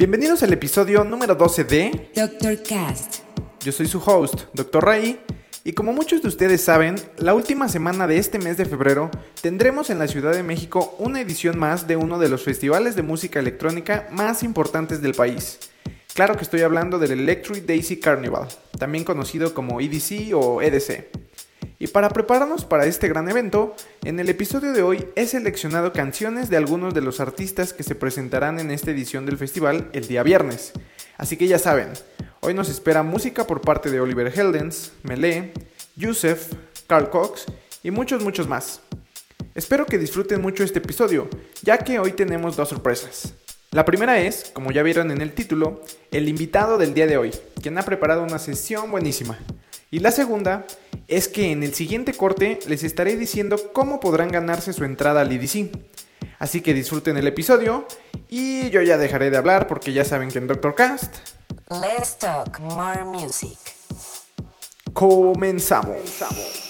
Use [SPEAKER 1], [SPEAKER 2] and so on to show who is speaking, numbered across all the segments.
[SPEAKER 1] Bienvenidos al episodio número 12 de
[SPEAKER 2] Dr. Cast.
[SPEAKER 1] Yo soy su host, Dr. Ray, y como muchos de ustedes saben, la última semana de este mes de febrero tendremos en la Ciudad de México una edición más de uno de los festivales de música electrónica más importantes del país. Claro que estoy hablando del Electric Daisy Carnival, también conocido como EDC o EDC. Y para prepararnos para este gran evento, en el episodio de hoy he seleccionado canciones de algunos de los artistas que se presentarán en esta edición del festival el día viernes. Así que ya saben, hoy nos espera música por parte de Oliver Heldens, Melee, Yusef, Carl Cox y muchos muchos más. Espero que disfruten mucho este episodio, ya que hoy tenemos dos sorpresas. La primera es, como ya vieron en el título, el invitado del día de hoy, quien ha preparado una sesión buenísima. Y la segunda es que en el siguiente corte les estaré diciendo cómo podrán ganarse su entrada al EDC. Así que disfruten el episodio y yo ya dejaré de hablar porque ya saben que en Doctor Cast
[SPEAKER 2] Let's talk more music.
[SPEAKER 1] comenzamos.
[SPEAKER 2] This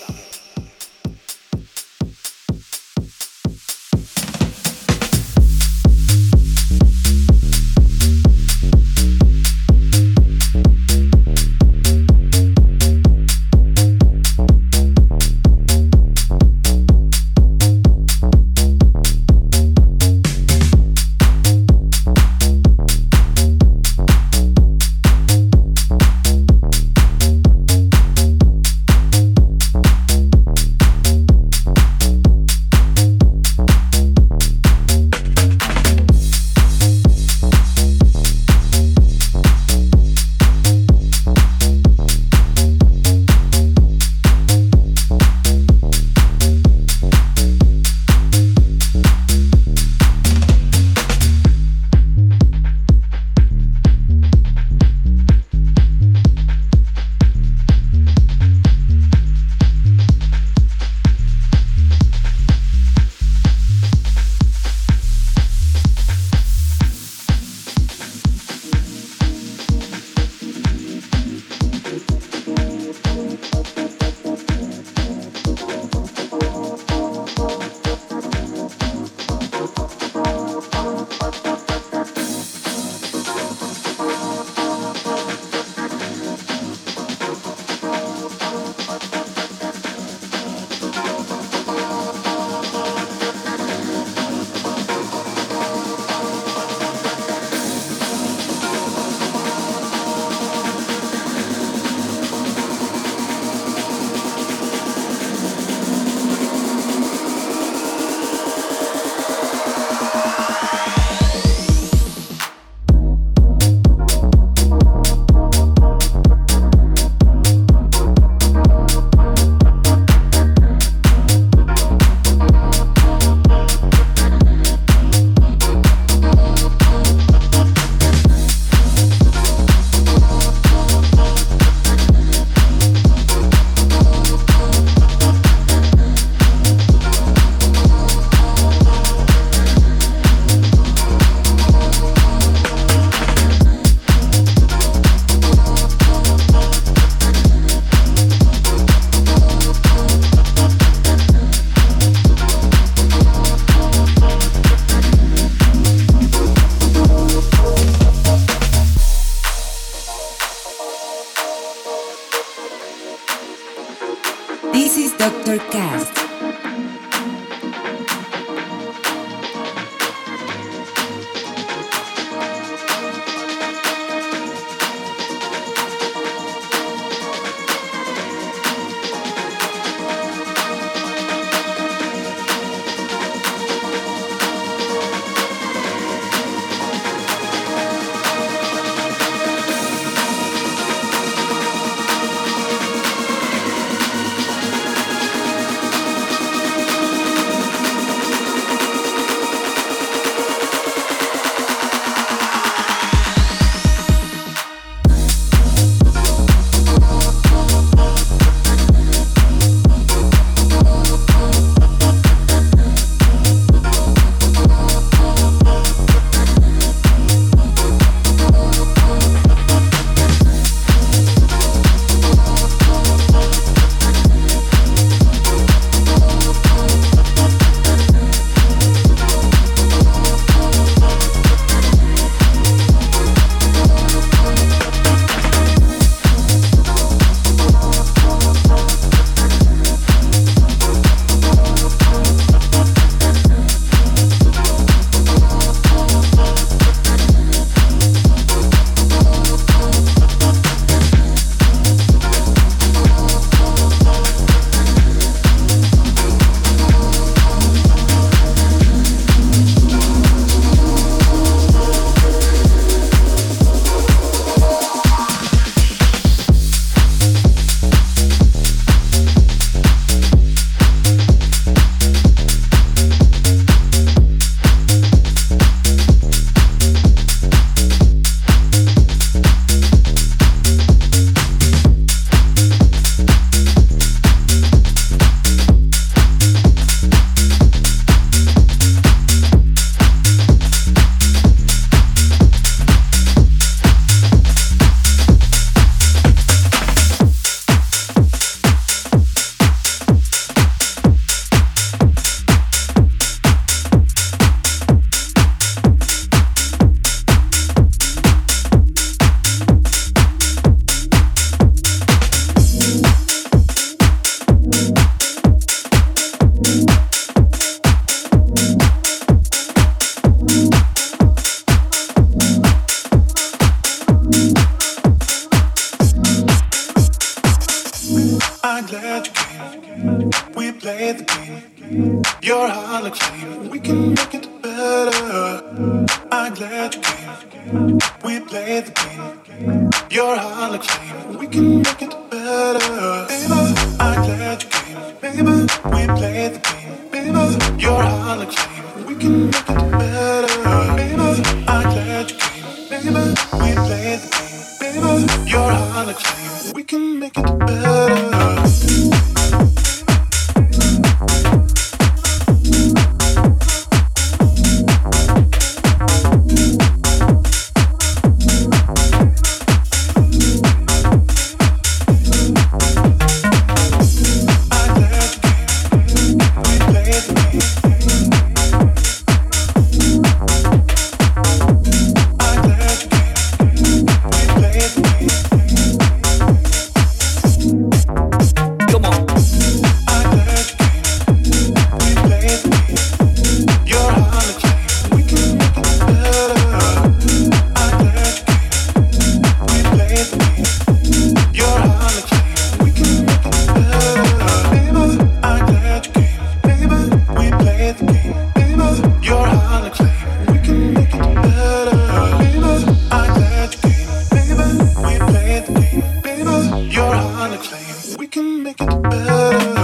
[SPEAKER 2] is Dr. Cast.
[SPEAKER 3] Make it better.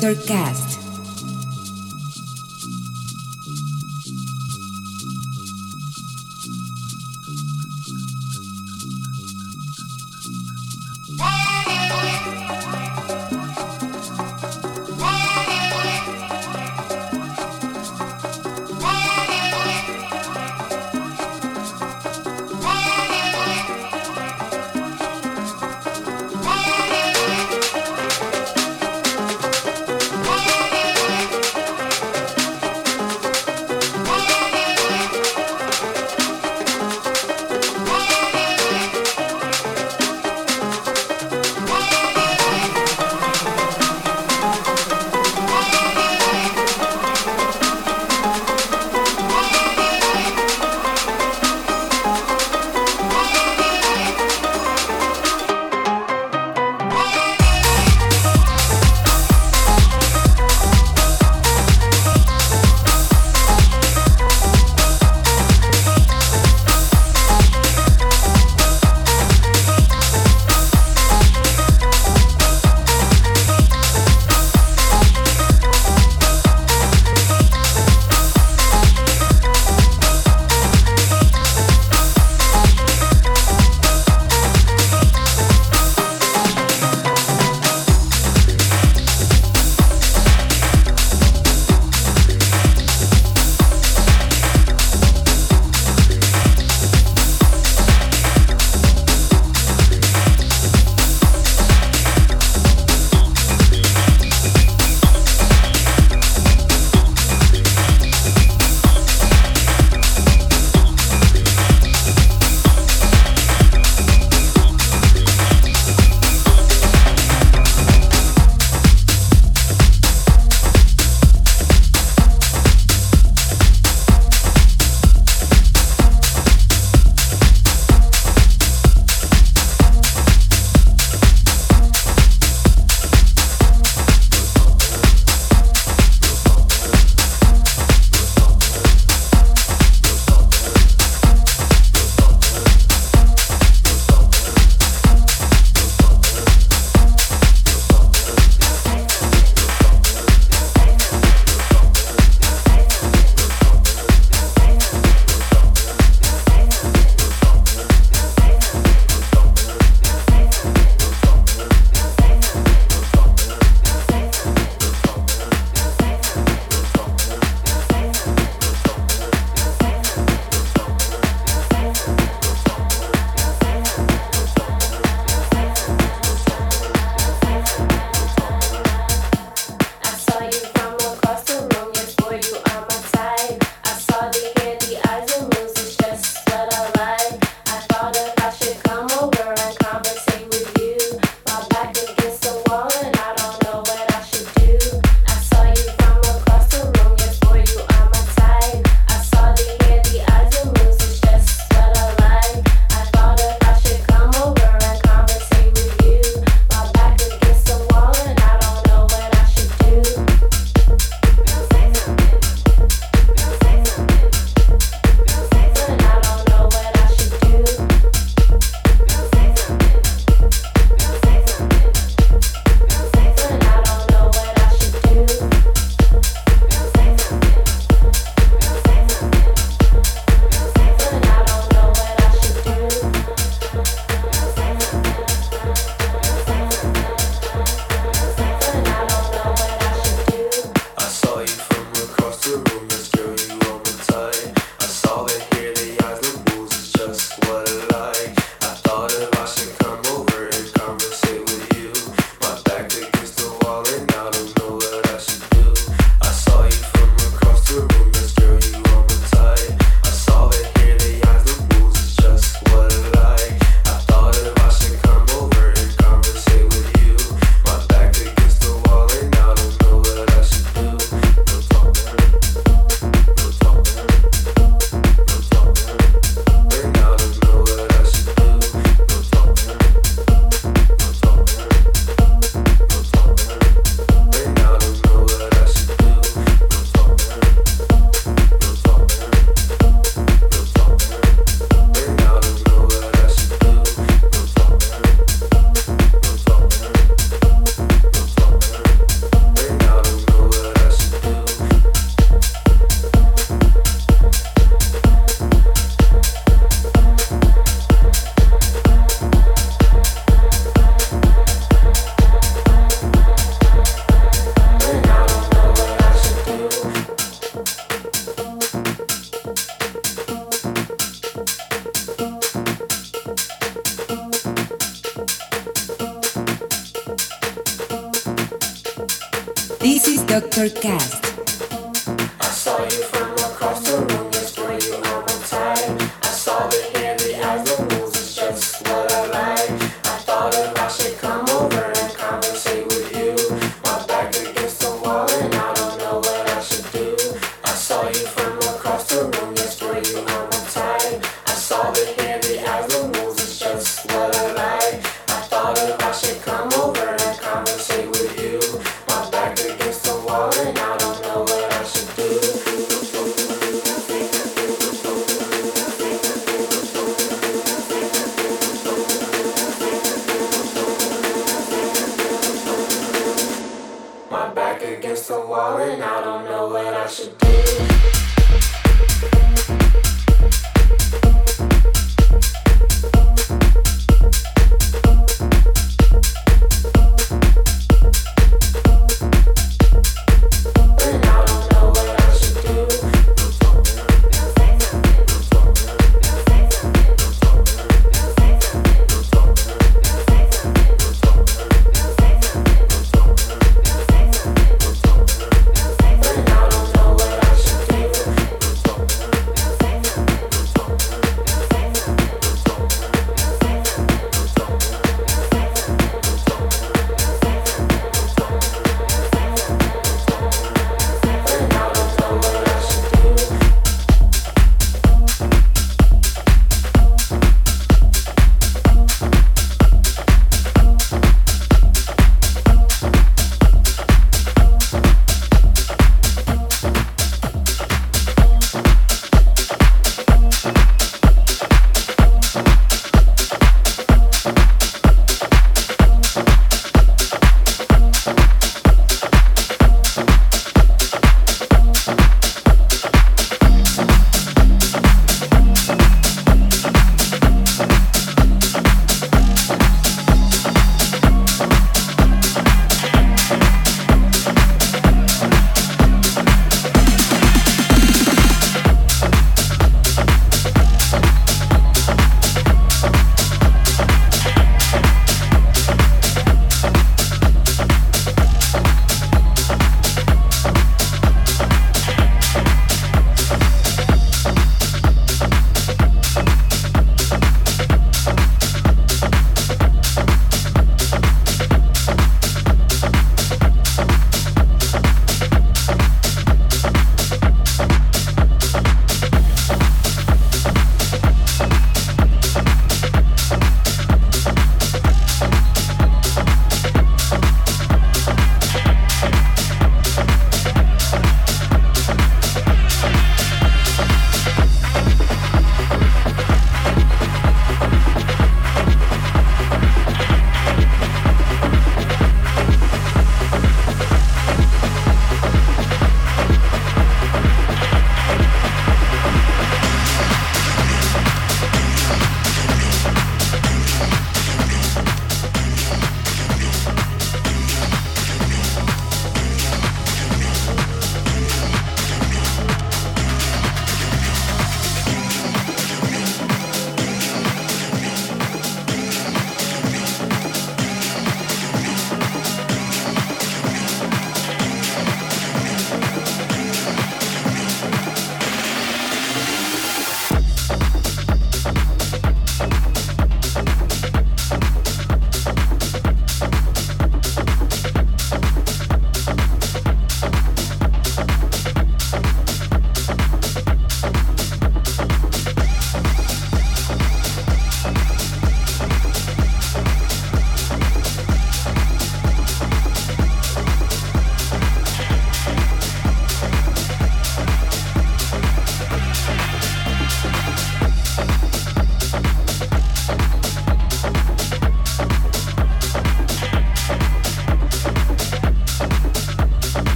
[SPEAKER 3] Their gas.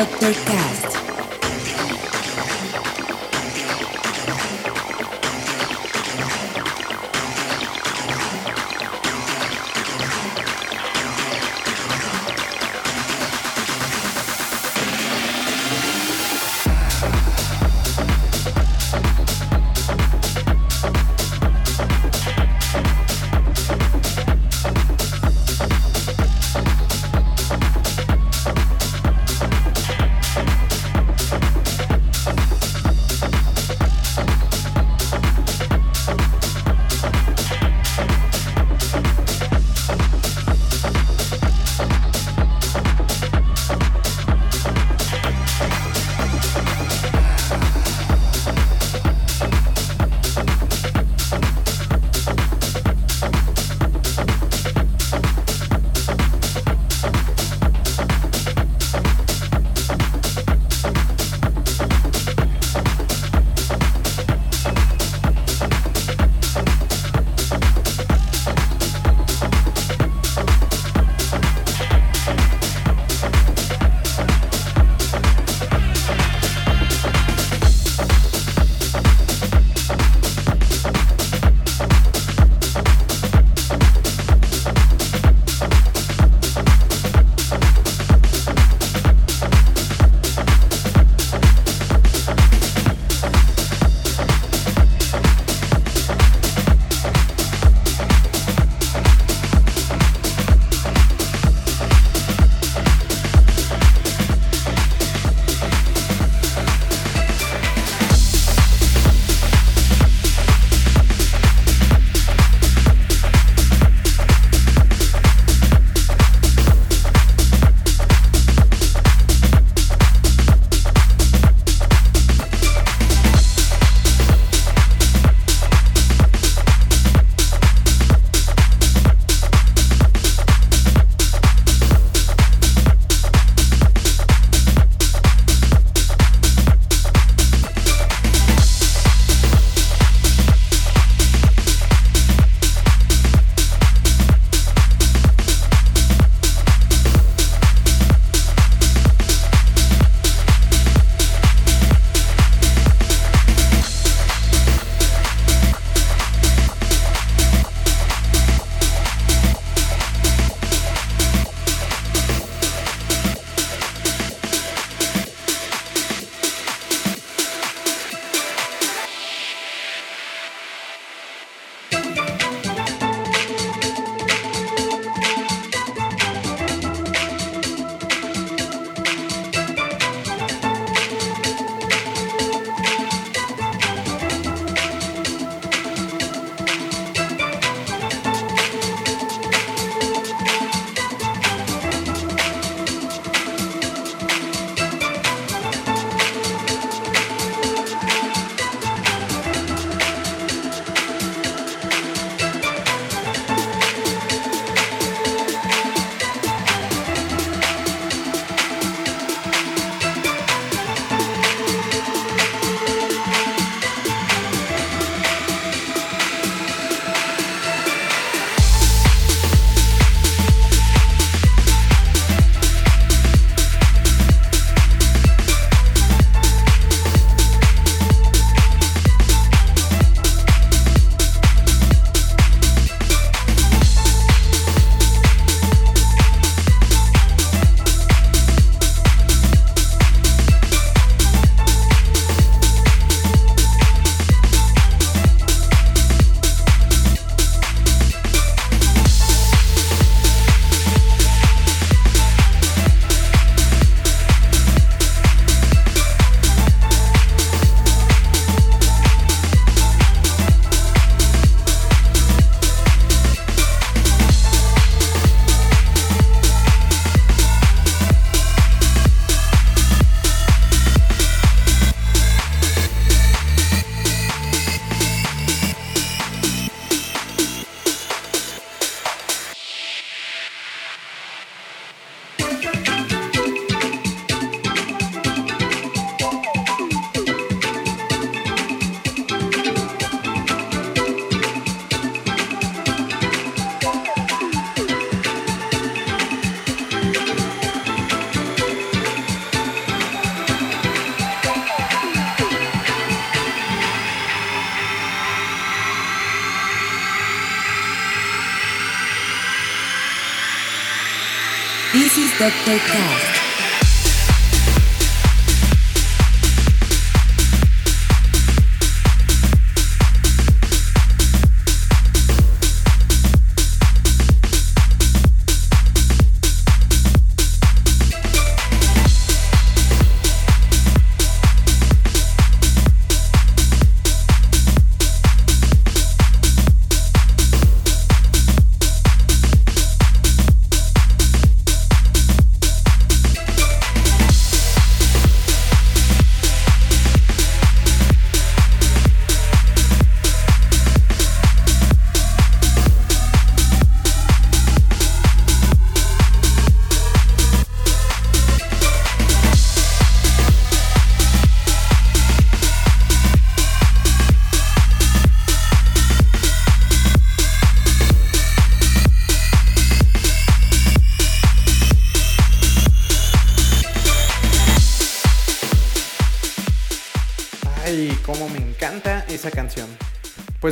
[SPEAKER 3] the
[SPEAKER 1] breakout.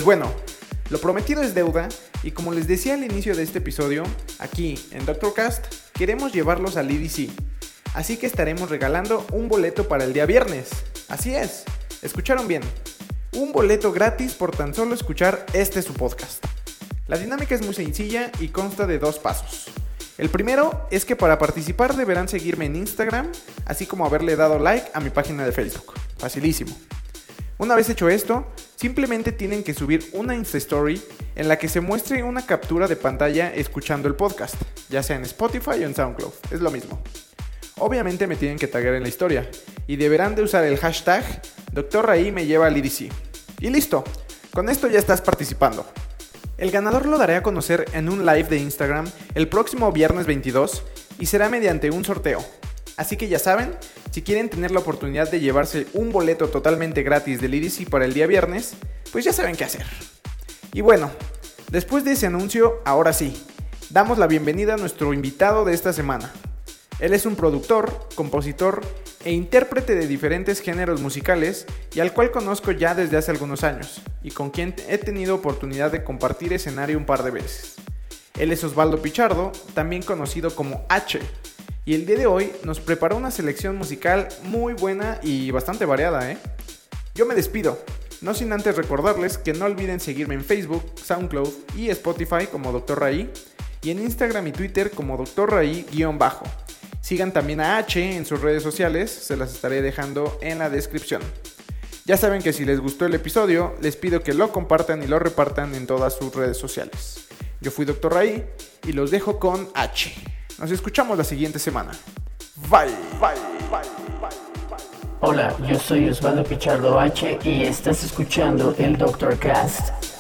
[SPEAKER 1] Bueno, lo prometido es deuda y como les decía al inicio de este episodio, aquí en Doctor Cast queremos llevarlos al EDC. Así que estaremos regalando un boleto para el día viernes. Así es, escucharon bien. Un boleto gratis por tan solo escuchar este su podcast. La dinámica es muy sencilla y consta de dos pasos. El primero es que para participar deberán seguirme en Instagram, así como haberle dado like a mi página de Facebook. Facilísimo. Una vez hecho esto, simplemente tienen que subir una Insta Story en la que se muestre una captura de pantalla escuchando el podcast, ya sea en Spotify o en SoundCloud, es lo mismo. Obviamente me tienen que taggear en la historia y deberán de usar el hashtag. Raí me lleva al IDC. Y listo, con esto ya estás participando. El ganador lo daré a conocer en un live de Instagram el próximo viernes 22 y será mediante un sorteo. Así que ya saben, si quieren tener la oportunidad de llevarse un boleto totalmente gratis del IDC para el día viernes, pues ya saben qué hacer. Y bueno, después de ese anuncio, ahora sí, damos la bienvenida a nuestro invitado de esta semana. Él es un productor, compositor e intérprete de diferentes géneros musicales y al cual conozco ya desde hace algunos años y con quien he tenido oportunidad de compartir escenario un par de veces. Él es Osvaldo Pichardo, también conocido como H, y el día de hoy nos preparó una selección musical muy buena y bastante variada, ¿eh? Yo me despido, no sin antes recordarles que no olviden seguirme en Facebook, SoundCloud y Spotify como Dr. Raí y en Instagram y Twitter como Dr. Raí-bajo. Sigan también a H en sus redes sociales, se las estaré dejando en la descripción. Ya saben que si les gustó el episodio, les pido que lo compartan y lo repartan en todas sus redes sociales. Yo fui Dr. Raí y los dejo con H. Nos escuchamos la siguiente semana. Bye. Bye.
[SPEAKER 4] Hola, yo soy Osvaldo Pichardo H y estás escuchando el Doctor Cast.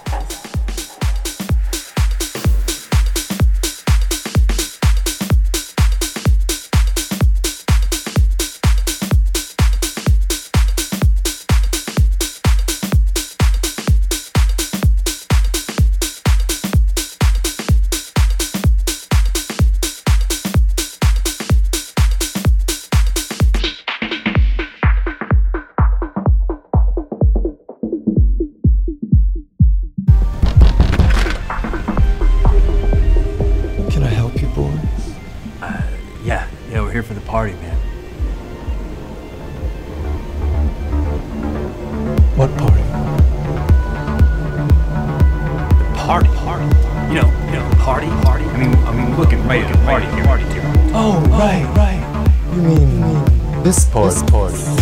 [SPEAKER 5] Here for the party, man.
[SPEAKER 6] What party?
[SPEAKER 5] Party, party. You know, you know, party, party. I mean, I mean, looking right at party here. Party here.
[SPEAKER 6] Oh, right, right. You mean this part? This part.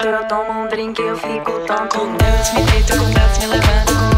[SPEAKER 7] eu tomo um drink, eu fico tão Com Deus me deito, com Deus me levanto,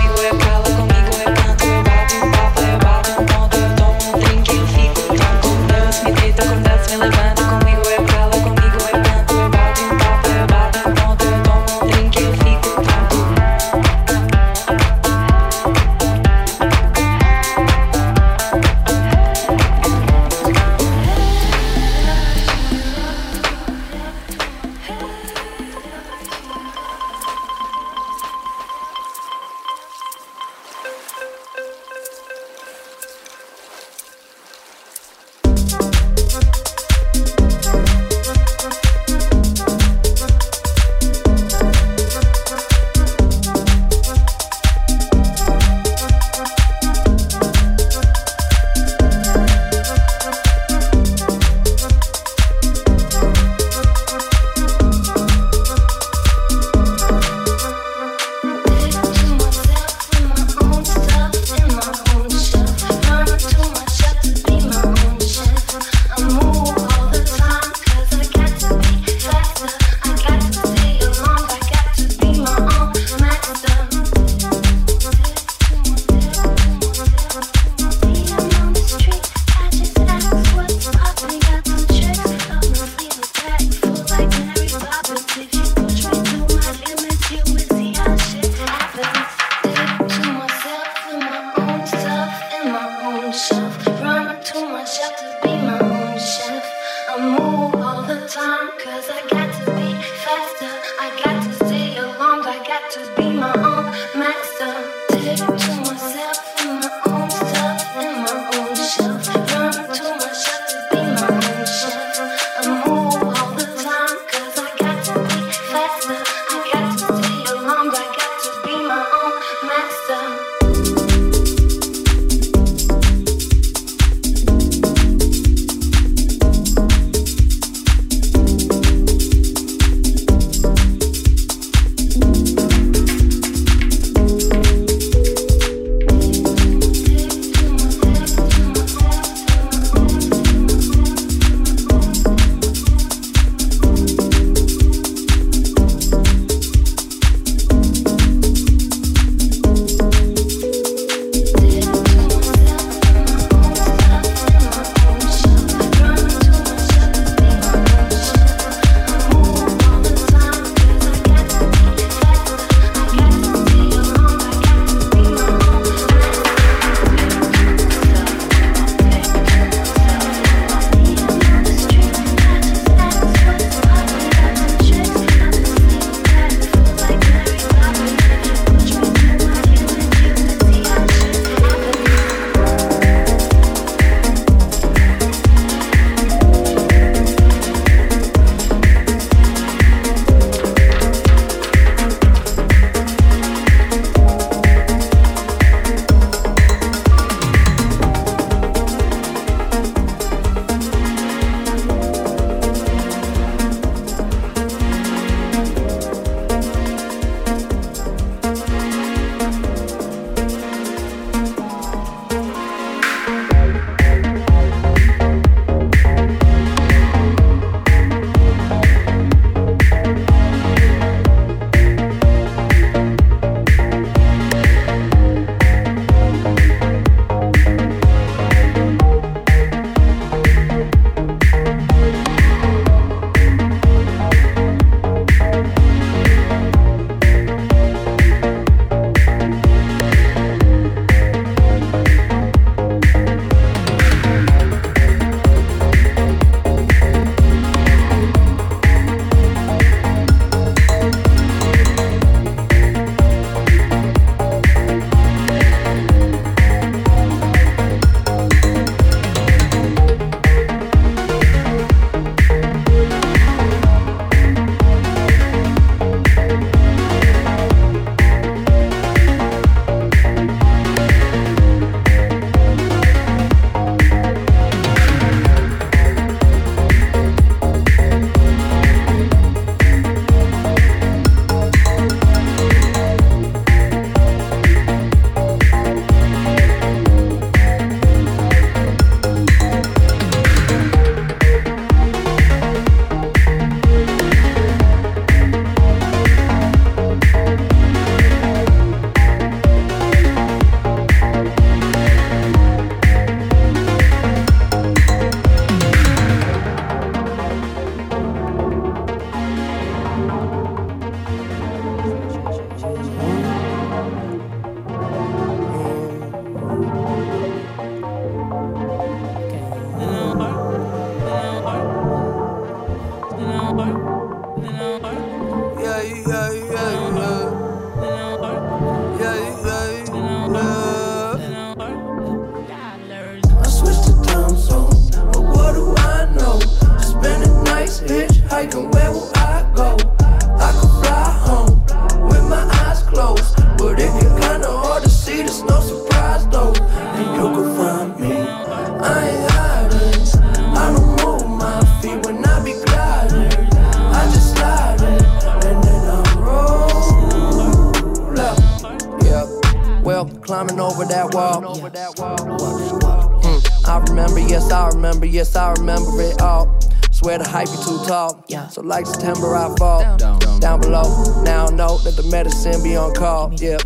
[SPEAKER 8] like September I fall. Down, down below, now know that the medicine be on call. Yeah.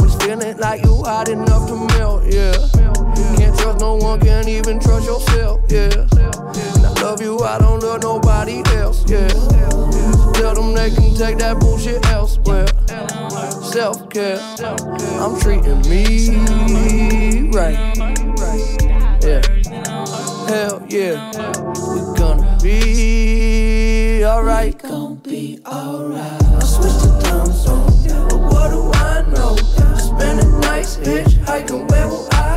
[SPEAKER 8] Was feeling like you hot enough to melt. Yeah. Can't trust no one, can't even trust yourself. Yeah. I love you, I don't love nobody else. Yeah. Tell them they can take that bullshit elsewhere. Self care, I'm treating me right. Yeah. Hell yeah, we gonna be alright. Gon' be alright. I switched to time zone, but what do I know? Spending nights hitchhiking, where will I?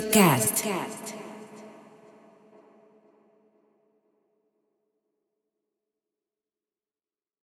[SPEAKER 3] Cast.